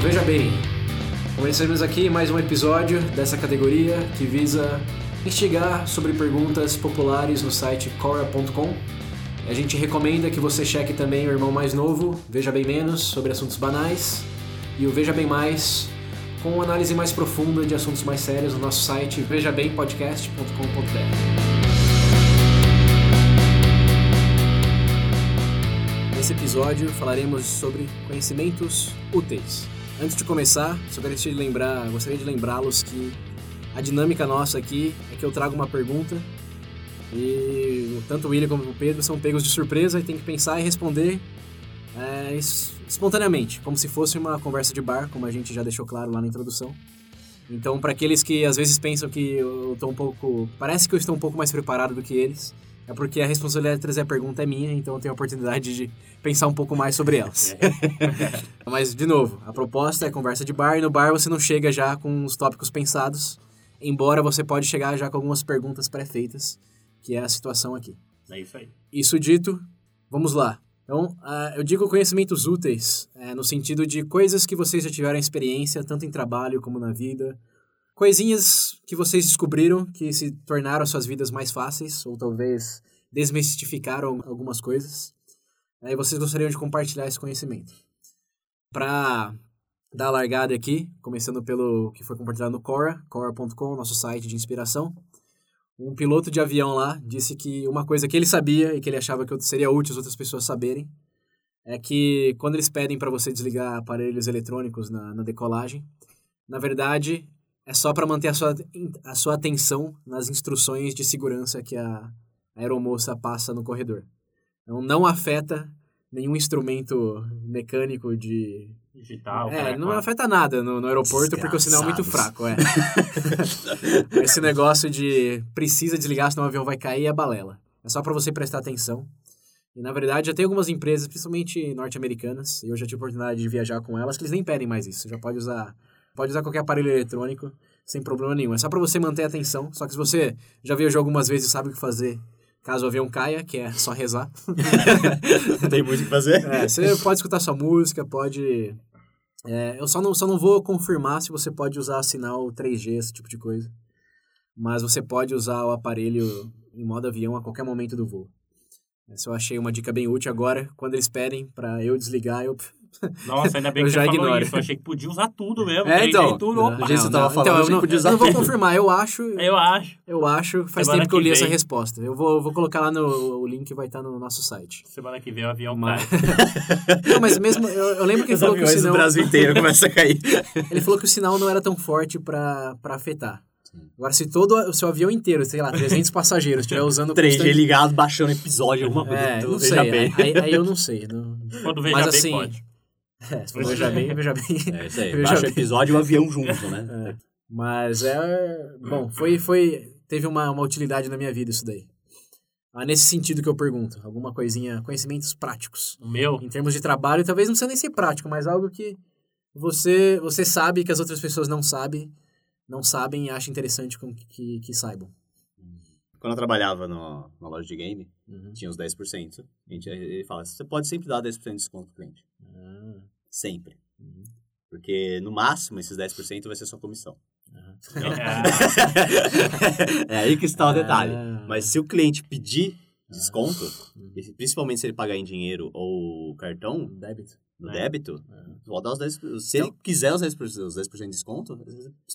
Veja Bem. Começamos aqui mais um episódio dessa categoria que visa instigar sobre perguntas populares no site Cora.com. A gente recomenda que você cheque também o irmão mais novo, Veja Bem Menos, sobre assuntos banais, e o Veja Bem Mais, com uma análise mais profunda de assuntos mais sérios no nosso site vejabempodcast.com.br. Nesse episódio falaremos sobre conhecimentos úteis. Antes de começar, só gostaria de lembrar, gostaria de lembrá-los que a dinâmica nossa aqui é que eu trago uma pergunta e tanto o William como o Pedro são pegos de surpresa e tem que pensar e responder é, espontaneamente, como se fosse uma conversa de bar, como a gente já deixou claro lá na introdução. Então, para aqueles que às vezes pensam que eu estou um pouco. Parece que eu estou um pouco mais preparado do que eles, é porque a responsabilidade de trazer a pergunta é minha, então eu tenho a oportunidade de pensar um pouco mais sobre elas. Mas, de novo, a proposta é conversa de bar, e no bar você não chega já com os tópicos pensados, embora você pode chegar já com algumas perguntas pré-feitas que é a situação aqui. É isso aí. Isso dito, vamos lá. Então, uh, eu digo conhecimentos úteis, é, no sentido de coisas que vocês já tiveram experiência, tanto em trabalho como na vida. Coisinhas que vocês descobriram que se tornaram suas vidas mais fáceis, ou talvez desmistificaram algumas coisas. Aí vocês gostariam de compartilhar esse conhecimento. Para dar a largada aqui, começando pelo que foi compartilhado no Cora, cora.com, nosso site de inspiração um piloto de avião lá disse que uma coisa que ele sabia e que ele achava que seria útil as outras pessoas saberem é que quando eles pedem para você desligar aparelhos eletrônicos na, na, decolagem, na verdade é só para manter a sua, a sua atenção nas instruções de segurança que a, aeromoça passa no corredor. Então não afeta nenhum instrumento mecânico de digital. É, não afeta nada no, no aeroporto porque o sinal é muito fraco, é. Esse negócio de precisa desligar senão o avião vai cair é balela. É só para você prestar atenção. E na verdade já tem algumas empresas, principalmente norte-americanas, e eu já tive a oportunidade de viajar com elas, que eles nem pedem mais isso. Você já pode usar, pode usar qualquer aparelho eletrônico sem problema nenhum. É só para você manter a atenção. Só que se você já viajou algumas vezes e sabe o que fazer caso o avião caia, que é só rezar. Não tem muito o que fazer. É, você pode escutar sua música, pode é, eu só não, só não vou confirmar se você pode usar sinal 3G, esse tipo de coisa. Mas você pode usar o aparelho em modo avião a qualquer momento do voo. Essa eu achei uma dica bem útil agora. Quando eles pedem para eu desligar, eu nossa, ainda bem que eu já você ignoro. isso. Eu achei que podia usar tudo mesmo. É, então. Tudo, opa. Não, você tava falando, então, eu não, podia usar eu não vou confirmar. Eu acho... Eu acho. Eu acho. Faz Semana tempo que eu li que essa vem. resposta. Eu vou, vou colocar lá no... O link vai estar no nosso site. Semana que vem o avião Mas- cai. Não, mas mesmo... Eu, eu lembro que ele Os falou que o sinal... Brasil inteiro começa a cair. Ele falou que o sinal não era tão forte para afetar. Agora, se todo o seu avião inteiro, sei lá, 300 passageiros, estiver usando 3G constante- ligado, baixando episódio, alguma coisa. É, então, não veja sei. bem. Aí, aí eu não sei. Não... Quando veja Mas bem, assim, pode. É, veja bem, veja bem. É isso aí, Veja baixa o bem. episódio e o avião junto, né? Mas é. Bom, foi. foi teve uma, uma utilidade na minha vida isso daí. Ah, nesse sentido que eu pergunto. Alguma coisinha, conhecimentos práticos. O meu, Em termos de trabalho, talvez não precisa nem ser prático, mas algo que você, você sabe que as outras pessoas não sabem, não sabem e acha interessante com que, que, que saibam. Quando eu trabalhava no, na loja de game, Uhum. tinha uns 10%. A gente, ele fala, você pode sempre dar 10% de desconto pro cliente. Ah, Sempre. uhum. Porque, no máximo, esses 10% vai ser sua comissão. é, é aí que está o detalhe. Ah. Mas se o cliente pedir desconto, Uhum. principalmente se ele pagar em dinheiro ou cartão, Débito. No É. débito, Ah. vou dar os 10%. Se ele quiser os 10%, os 10 de desconto,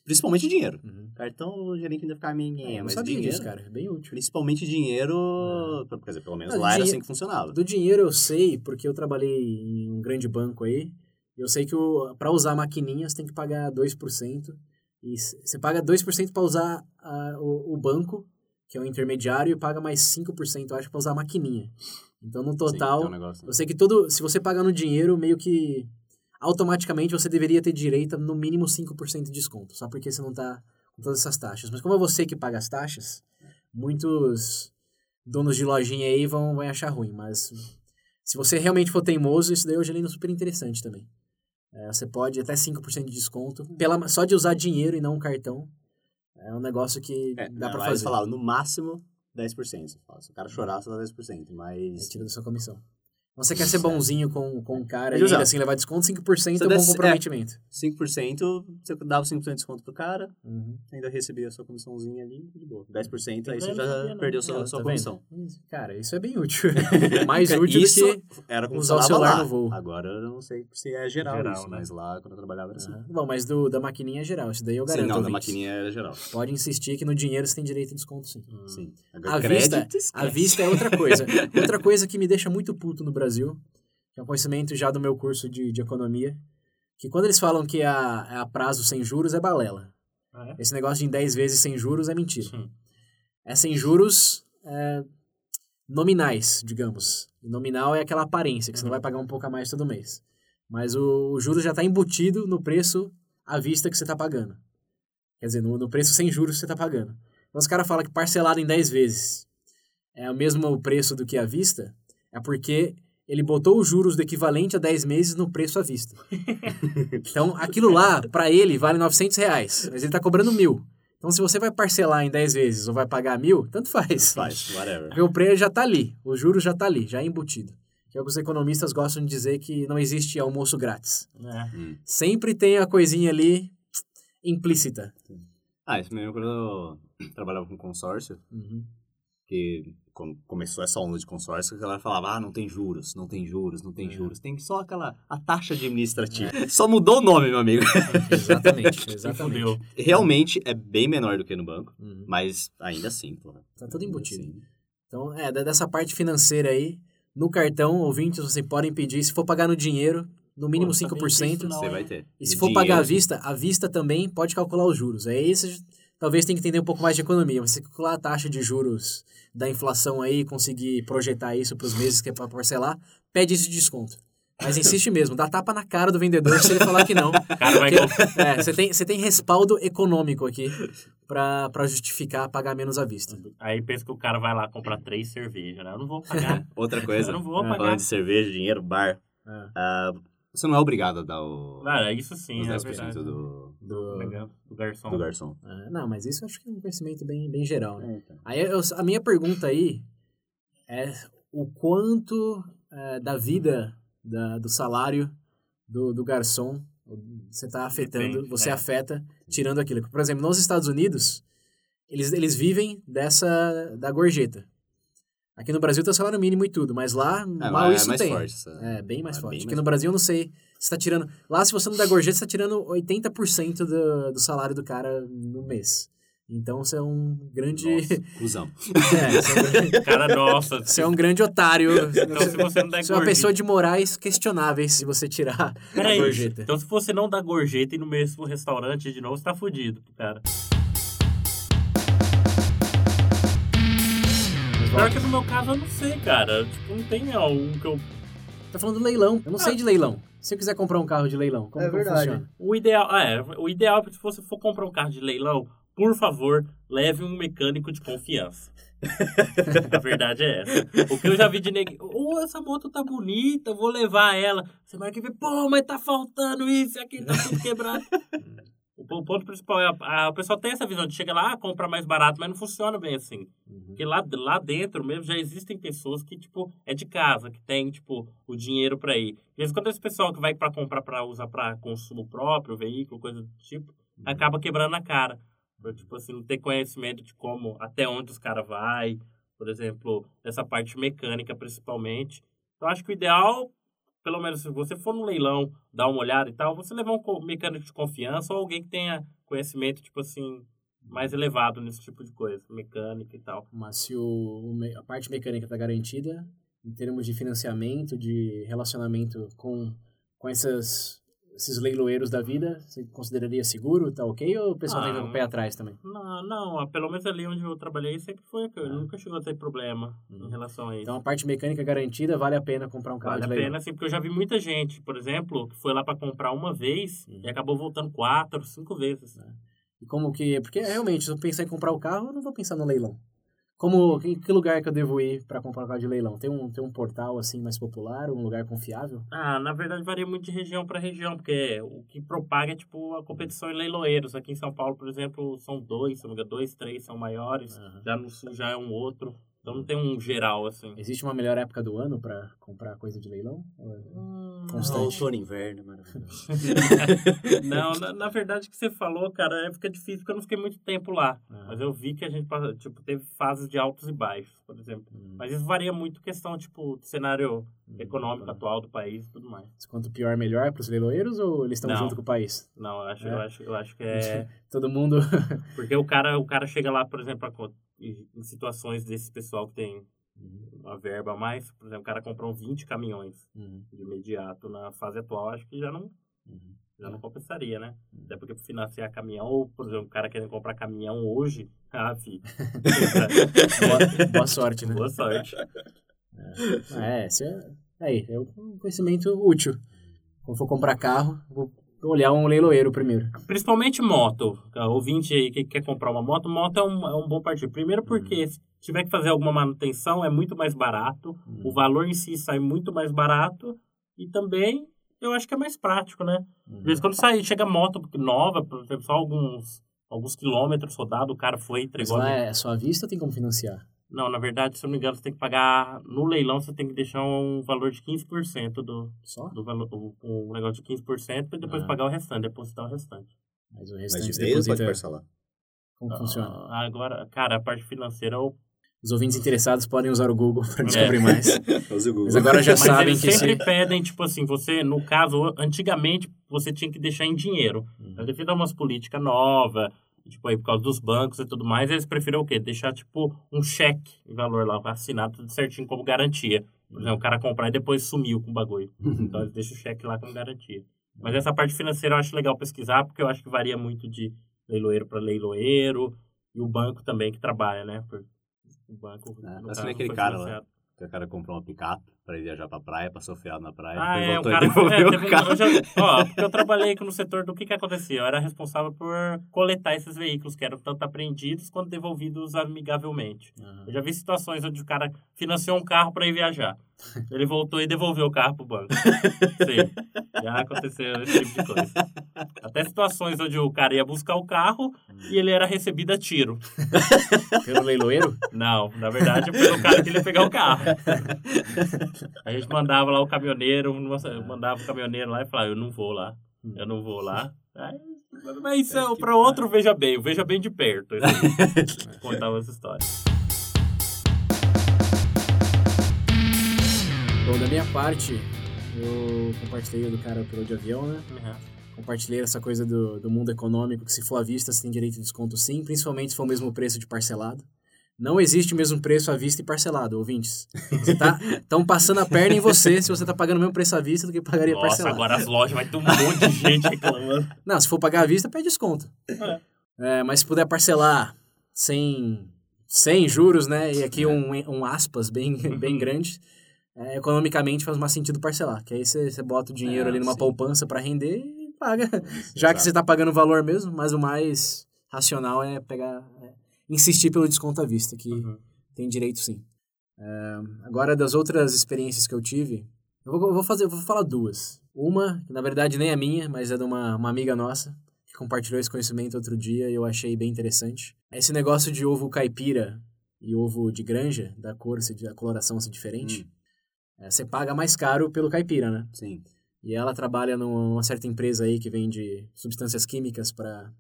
principalmente dinheiro. Uhum. Cartão, o gerente ainda fica É, minha, não mas sabia dinheiro, disso, cara. É bem útil. principalmente dinheiro, quer dizer, pelo menos Não, lá era assim que funcionava. Do dinheiro eu sei, porque eu trabalhei em um grande banco aí. e Eu sei que para usar a maquininha você tem que pagar 2%. E você paga 2% para usar a- o, o banco, que é o intermediário, e paga mais 5%, eu acho, para usar a maquininha. Então, no Sim, total, tem um negócio, né? eu sei que todo. Se você pagar no dinheiro, meio que automaticamente você deveria ter direito a no mínimo 5% de desconto, só porque você não tá com todas essas taxas. Mas como é você que paga as taxas, muitos donos de lojinha aí vão, vão achar ruim, mas se você realmente for teimoso, isso daí eu achei super interessante também. É, você pode até 5% de desconto, pela, só de usar dinheiro e não um cartão. É um negócio que É, dá pra fazer. falavam, no máximo 10%. Você fala, Se o cara chorar, você dá 10%, É, mas... tira da sua comissão. Você quer ser bonzinho com, com o cara e ainda assim levar desconto, 5% Se é um bom comprometimento. 5%, você dava 5% de desconto pro cara, Uhum. ainda recebia a sua comissãozinha ali, de boa. 10% aí Mas você não já não. perdeu sua, Tá sua vendo? comissão. Cara, isso é bem útil. Mais útil Isso do que... era como usar o celular lá. no voo. Agora eu não sei se é geral, Geral, isso, né? mas lá quando eu trabalhava era assim. Aham. Bom, mas do, da maquininha é geral, isso daí eu Sim, garanto. não, da maquininha era geral. Pode insistir que no dinheiro você tem direito a desconto, sim. Sim. A Agora, vista, crédito, a esquece. vista é outra coisa. outra coisa que me deixa muito puto no Brasil, que é um conhecimento já do meu curso de, de economia, que quando eles falam que a, é a prazo sem juros é balela. Ah, é? Esse negócio de em 10 vezes sem juros é mentira. Sim. É sem juros é, nominais, digamos. Nominal é aquela aparência, que você não vai pagar um pouco a mais todo mês. Mas o, o juros já está embutido no preço à vista que você está pagando. Quer dizer, no, no preço sem juros que você está pagando. Então os caras falam que parcelado em 10 vezes é o mesmo preço do que à vista, é porque ele botou os juros do equivalente a 10 meses no preço à vista. então, aquilo lá, para ele, vale 900 reais, mas ele está cobrando mil. Então, se você vai parcelar em 10 vezes ou vai pagar mil, tanto faz. Faz, whatever. Porque o preço já está ali, o juros já está ali, já é embutido. Que é que os economistas gostam de dizer que não existe almoço grátis. É. Hum. Sempre tem a coisinha ali implícita. Ah, isso mesmo quando eu trabalhava com consórcio, Uhum. Que quando começou essa onda de consórcio, a galera falava, ah, não tem juros, não tem juros, não tem É. juros. Tem só aquela, a taxa administrativa. Só mudou o nome, meu amigo. Exatamente, exatamente. fudeu. Realmente é bem menor do que no banco, Uhum. mas ainda assim, pô. Tá tudo embutido. Assim, Então, é, da- dessa parte financeira aí, no cartão, ouvintes, vocês podem pedir, se for pagar no dinheiro, no mínimo Pô, sabia 5%. disso não, você vai ter. E se for pagar à dinheiro, vista, à vista também pode calcular os juros. Aí você talvez tenha que entender um pouco mais de economia. Você calcular a taxa de juros da inflação aí, conseguir projetar isso para os meses que é para parcelar, pede esse desconto. Mas insiste mesmo, dá tapa na cara do vendedor se ele falar que não. O cara vai Porque, é, você tem, você tem respaldo econômico aqui para justificar pagar menos à vista. Aí pensa que o cara vai lá comprar três cervejas, né? Eu não vou pagar. Outra coisa, Eu não vou É. pagar. falando de cerveja, dinheiro, bar, É, ah, você não é obrigado a dar o, Cara, isso sim, os é 10% verdade. do, do, Do garçom. do garçom. é, não, mas isso eu acho que é um conhecimento bem, bem geral. Né? É, então. Aí eu- a minha pergunta aí é o quanto é, da vida da- do salário do, do garçom você está afetando, Depende, você é. afeta tirando aquilo. Por exemplo, nos Estados Unidos, eles, eles vivem dessa da gorjeta. Aqui no Brasil tem o salário mínimo e tudo, mas lá É, mal é isso mais tem. forte. essa- É, bem mais É forte. bem Aqui mais no Brasil eu não sei se tá tirando. Lá, se você não dá gorjeta, você tá tirando 80% do, do salário do cara no mês. Então você é um grande. Nossa, cuzão. É, você é um grande, Cara, nossa. você é um grande otário. Então, se você não der Você é uma gorjeta- pessoa de morais questionáveis se você tirar a Peraí. gorjeta. Então, se você não dá gorjeta e no mesmo restaurante de novo, você tá fudido, cara. Pior que no meu caso, eu não sei, cara. Tipo, não tem algum que eu... Tá falando do leilão. Eu não sei de leilão. Se eu quiser comprar um carro de leilão, como, É como verdade. funciona? O ideal, ah, é, o ideal é que se você for comprar um carro de leilão, por favor, leve um mecânico de confiança. A verdade é essa. O que eu já vi de neguinho, ô, essa moto tá bonita, vou levar ela. Você vai que ver, pô, mas tá faltando isso, aqui tá tudo quebrado. O po- ponto principal é, a, a, o pessoal tem essa visão de chegar lá, compra mais barato, mas não funciona bem assim. Uhum. Porque lá, lá dentro mesmo já existem pessoas que, tipo, é de casa, que tem, tipo, o dinheiro pra ir. De vez em quando esse pessoal que vai pra comprar pra usar pra consumo próprio, veículo, coisa do tipo, acaba quebrando a cara. Tipo assim, não ter conhecimento de como, até onde os caras vai, por exemplo, dessa parte mecânica principalmente. Então, acho que o ideal, pelo menos se você for no leilão, dar uma olhada e tal, você levar um co- mecânico de confiança ou alguém que tenha conhecimento, tipo assim, mais elevado nesse tipo de coisa, mecânica e tal. Mas se o, a parte mecânica está garantida, em termos de financiamento, de relacionamento com, com essas, esses leiloeiros da vida, você consideraria seguro? Tá ok? Ou o pessoal Ah, tem que o pé atrás também? Não, não, ah, pelo menos ali onde eu trabalhei sempre foi, Ah. nunca chegou a ter problema Uhum. em relação a isso. Então a parte mecânica garantida vale a pena comprar um carro Vale a de leilão. pena, assim, porque eu já vi muita gente, por exemplo, que foi lá para comprar uma vez Uhum. e acabou voltando quatro, cinco vezes. E como que. Porque realmente, se eu pensar em comprar o carro, eu não vou pensar no leilão. Como, em que lugar que eu devo ir para comprar um carro de leilão? Tem um, tem um portal assim mais popular, um lugar confiável? Ah, na verdade varia muito de região para região, porque o que propaga é tipo a competição em leiloeiros. Aqui em São Paulo, por exemplo, são dois, engano, dois, três são maiores. Aham. Já no sul já é um outro. Então não tem um geral, assim. Existe uma melhor época do ano pra comprar coisa de leilão? Ou é Hum, Constante. Outono, inverno, maravilhoso. Não, na, na verdade, o que você falou, cara, é fica difícil porque eu não fiquei muito tempo lá. Ah. Mas eu vi que a gente passa- tipo, teve fases de altos e baixos, por exemplo. Hum. Mas isso varia muito questão, tipo, do cenário Econômico tá. atual do país e tudo mais. Quanto pior, melhor pros leiloeiros ou eles estão junto com o país? Não, eu acho, É? eu acho, eu acho que é. Todo mundo. Porque o cara, o cara chega lá, por exemplo, em situações desse pessoal que tem uma verba a mais, por exemplo, o cara comprou 20 caminhões Uhum, de imediato na fase atual, acho que já não, uhum. já não compensaria, né? Até porque pra financiar caminhão, ou, por exemplo, o cara querendo comprar caminhão hoje, ah, fi. boa, boa sorte, né? Boa sorte. É, esse é. Aí, é um conhecimento útil. Quando for comprar carro, vou olhar um leiloeiro primeiro. Principalmente moto. O ouvinte aí que quer comprar uma moto, moto é um, é um bom partido. Primeiro porque se tiver que fazer alguma manutenção, é muito mais barato. O valor em si sai muito mais barato. E também, eu acho que é mais prático, né? Às vezes quando sai, chega moto nova, por exemplo, só alguns, alguns quilômetros rodado, o cara foi, Mas entregou. lá ali. é só à vista ou tem como financiar? Não, na verdade, se eu não me engano, você tem que pagar... No leilão, você tem que deixar um valor de 15% do, Só? do valor, o, o negócio de 15% e depois Ah. pagar o restante, depositar o restante. Mas o Mas restante de vez pode deposita. parcelar. Como funciona? Ah, agora, cara, a parte financeira eu Os ouvintes interessados podem usar o Google É. para descobrir mais. Use o Google. Mas agora já Mas sabem eles que sempre se... pedem, tipo assim, você, no caso, antigamente você tinha que deixar em dinheiro. Uhum. Mas devido a umas políticas novas, tipo aí por causa dos bancos e tudo mais, eles preferiram o quê? Deixar, tipo, um cheque em valor lá, assinado tudo certinho como garantia. Por exemplo, o cara comprar e depois sumiu com o bagulho. Então eles deixam o cheque lá como garantia. Mas essa parte financeira eu acho legal pesquisar, porque eu acho que varia muito de leiloeiro para leiloeiro. E o banco também que trabalha, né? Por- O banco. É, tá sendo caso, aquele cara lá. Que o cara comprou uma picape pra ir viajar pra praia, passou fiado na praia, Ah, é, o cara. devolveu É, o teve um- carro. eu já, ó, porque eu trabalhei no setor do que que acontecia. Eu era responsável por coletar esses veículos que eram tanto apreendidos quanto devolvidos amigavelmente. Eu já vi situações onde o cara financiou um carro para ir viajar. Ele voltou e devolveu o carro pro banco. Sim, já aconteceu esse tipo de coisa. Até situações onde o cara ia buscar o carro e ele era recebido a tiro. Pelo leiloeiro? Não, na verdade, foi o cara que ia pegar o carro. A gente mandava lá o caminhoneiro, mandava o caminhoneiro lá e falava, eu não vou lá, eu não vou lá. Aí, mas isso é, para outro Veja Bem, Veja Bem de perto. Ele contava essa história. Bom, da minha parte, eu compartilhei do cara pelo de avião, né? Compartilhei essa coisa do, do mundo econômico, que se for à vista você tem direito de desconto sim, principalmente se for o mesmo preço de parcelado. Não existe o mesmo preço à vista e parcelado, ouvintes. Você tá passando a perna em você se você tá pagando o mesmo preço à vista do que pagaria Nossa, parcelado. agora as lojas vai ter um monte de gente reclamando. Não, se for pagar à vista, pede desconto. É, mas se puder parcelar sem, sem juros, né? E aqui um, um aspas bem, bem grande, é, economicamente faz mais sentido parcelar. Que aí você, você bota o dinheiro É, ali numa sim. poupança para render e paga. Já que você tá pagando o valor mesmo, mas o mais racional é pegar. É insistir pelo desconto à vista, que Uhum. tem direito sim. É, agora, das outras experiências que eu tive, eu vou, eu vou fazer, eu vou falar duas. Uma, que na verdade nem é minha, mas é de uma, uma amiga nossa, que compartilhou esse conhecimento outro dia e eu achei bem interessante. Esse negócio de ovo caipira e ovo de granja, da cor, se- a coloração ser diferente, é, você paga mais caro pelo caipira, né? Sim. E ela trabalha numa certa empresa aí que vende substâncias químicas para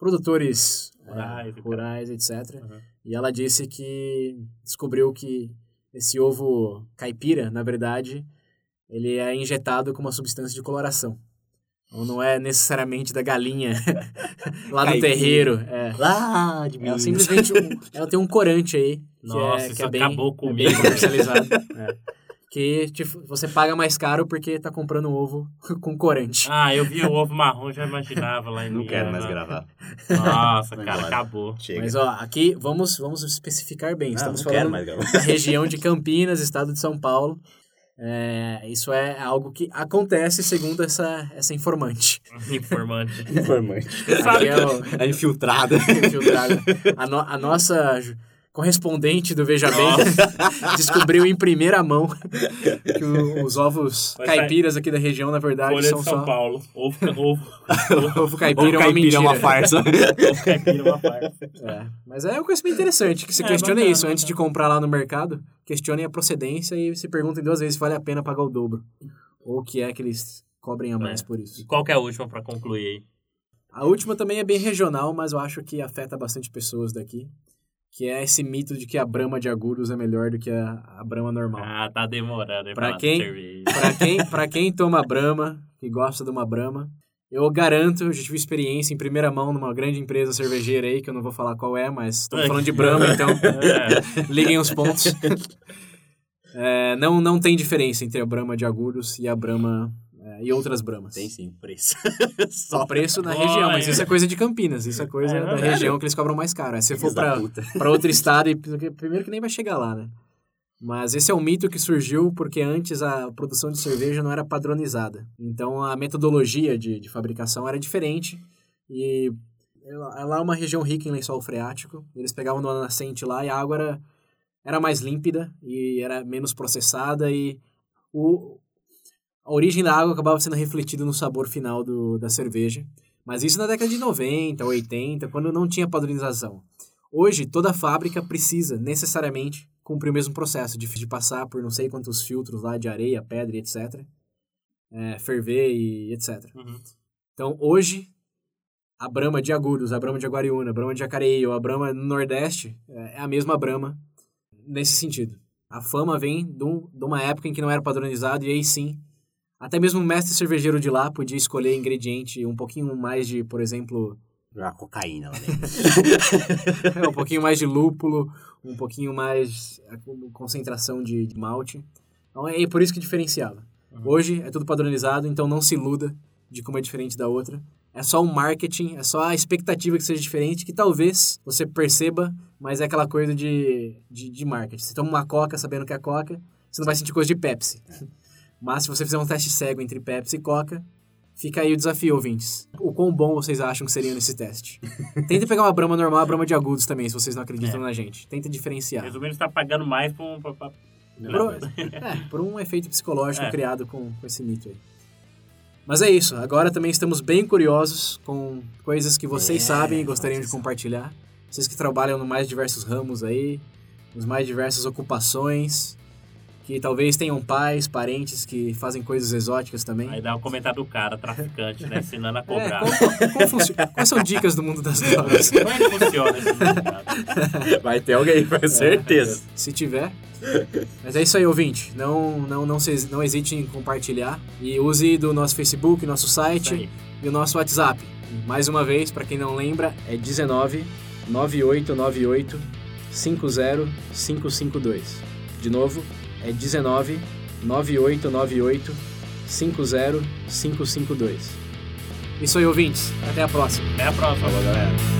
produtores é, Rurais e rurais, etc. Uhum. E ela disse que descobriu que esse ovo caipira, na verdade, ele é injetado com uma substância de coloração. Então não é necessariamente da galinha lá do terreiro. É. Lá de Ela Minas. simplesmente um- ela tem um corante aí que Nossa, é, que isso é bem, acabou é bem comigo. comercializado. É. Que tipo, você paga mais caro porque tá comprando ovo com corante. Ah, eu vi o ovo marrom, já imaginava lá em Não quero mais gravar. Nossa, cara, embora. acabou. Chega. Mas ó, aqui vamos vamos especificar bem. Não, Estamos não quero falando mais gravar. da região de Campinas, estado de São Paulo. É, isso é algo que acontece segundo essa, essa informante. Informante. Informante. É o, A infiltrada. infiltrada. A, no- a nossa correspondente do Veja Bem descobriu em primeira mão que o- os ovos Vai sair- caipiras aqui da região, na verdade, Folha são de São só... Paulo. Ovo, ovo, ovo caipira Ou é uma caipira mentira. é uma farsa. ovo caipira é uma farsa. É, mas é um conhecimento interessante, que se É, questione bacana, isso antes de bacana. comprar lá no mercado, questionem a procedência e se perguntem duas vezes se vale a pena pagar o dobro. Ou o que é que eles cobrem a mais É. por isso. E qual que é a última pra concluir aí? A última também é bem regional, mas eu acho que afeta bastante pessoas daqui. Que é esse mito de que a Brahma de Agudos é melhor do que a, a Brahma normal. Ah, tá demorando. hein, Pra falar de quem? Pra quem, pra quem toma Brahma, que gosta de uma Brahma, eu garanto, eu já tive experiência em primeira mão numa grande empresa cervejeira aí, que eu não vou falar qual é, mas estamos falando de Brahma, então É. liguem os pontos. É, não, não tem diferença entre a Brahma de Agudos e a Brahma é, e outras Brahmas. Tem sim, preço. Só preço na região, mas isso é coisa de Campinas, isso é coisa É da região que eles cobram mais caro. Aí se você for para outro estado, e primeiro que nem vai chegar lá, né? Mas esse é um mito que surgiu porque antes a produção de cerveja não era padronizada. Então a metodologia de, de fabricação era diferente e ela é uma região rica em lençol freático. Eles pegavam no nascente lá e a água era, era mais límpida e era menos processada e o, a origem da água acabava sendo refletida no sabor final do, da cerveja. Mas isso na década de 90, 80, quando não tinha padronização. Hoje, toda fábrica precisa, necessariamente, cumprir o mesmo processo de, de passar por não sei quantos filtros lá de areia, pedra etc. É, ferver e etc. Uhum. Então, hoje, a Brahma de Agudos, a Brahma de Aguariúna, a Brahma de Jacareí ou a Brahma no Nordeste é é a mesma Brahma nesse sentido. A fama vem de, um- de uma época em que não era padronizado e aí sim, até mesmo o mestre cervejeiro de lá podia escolher ingrediente um pouquinho mais de, por exemplo, Jogar cocaína lá dentro. é, um pouquinho mais de lúpulo, um pouquinho mais é, concentração de, de malte. Então é por isso que diferenciava. Uhum. Hoje é tudo padronizado, então não se iluda de como é diferente da outra. É só um marketing, é só a expectativa que seja diferente, que talvez você perceba, mas é aquela coisa de, de, de marketing. Você toma uma coca sabendo que é coca, você não vai sentir coisa de Pepsi. Mas se você fizer um teste cego entre Pepsi e Coca, fica aí o desafio, ouvintes. O quão bom vocês acham que seria nesse teste? Tenta pegar uma brama normal, uma brama de agudos também, se vocês não acreditam É. na gente. Tenta diferenciar. Resumindo, você tá pagando mais pra um... Pra, pra... Por, é, por um efeito psicológico É. criado com, com esse mito aí. Mas é isso. Agora também estamos bem curiosos com coisas que vocês É, sabem e gostariam de compartilhar. Vocês que trabalham nos mais diversos ramos aí, nos mais diversas ocupações, que talvez tenham pais, parentes que fazem coisas exóticas também. Aí dá um comentário do cara, traficante, né? Ensinando a É, cobrar. como, como funciona? Quais são dicas do mundo das drogas? Como é que funciona esse mercado? Vai ter alguém, com certeza. Se tiver. Mas é isso aí, ouvinte. Não, não, não, se, não hesite em compartilhar. E use do nosso Facebook, nosso site e o nosso WhatsApp. Mais uma vez, para quem não lembra, é 19 9898 50552. De novo, é 19 9898 50552. Isso aí, ouvintes. Até a próxima. Até a próxima. Falou, galera.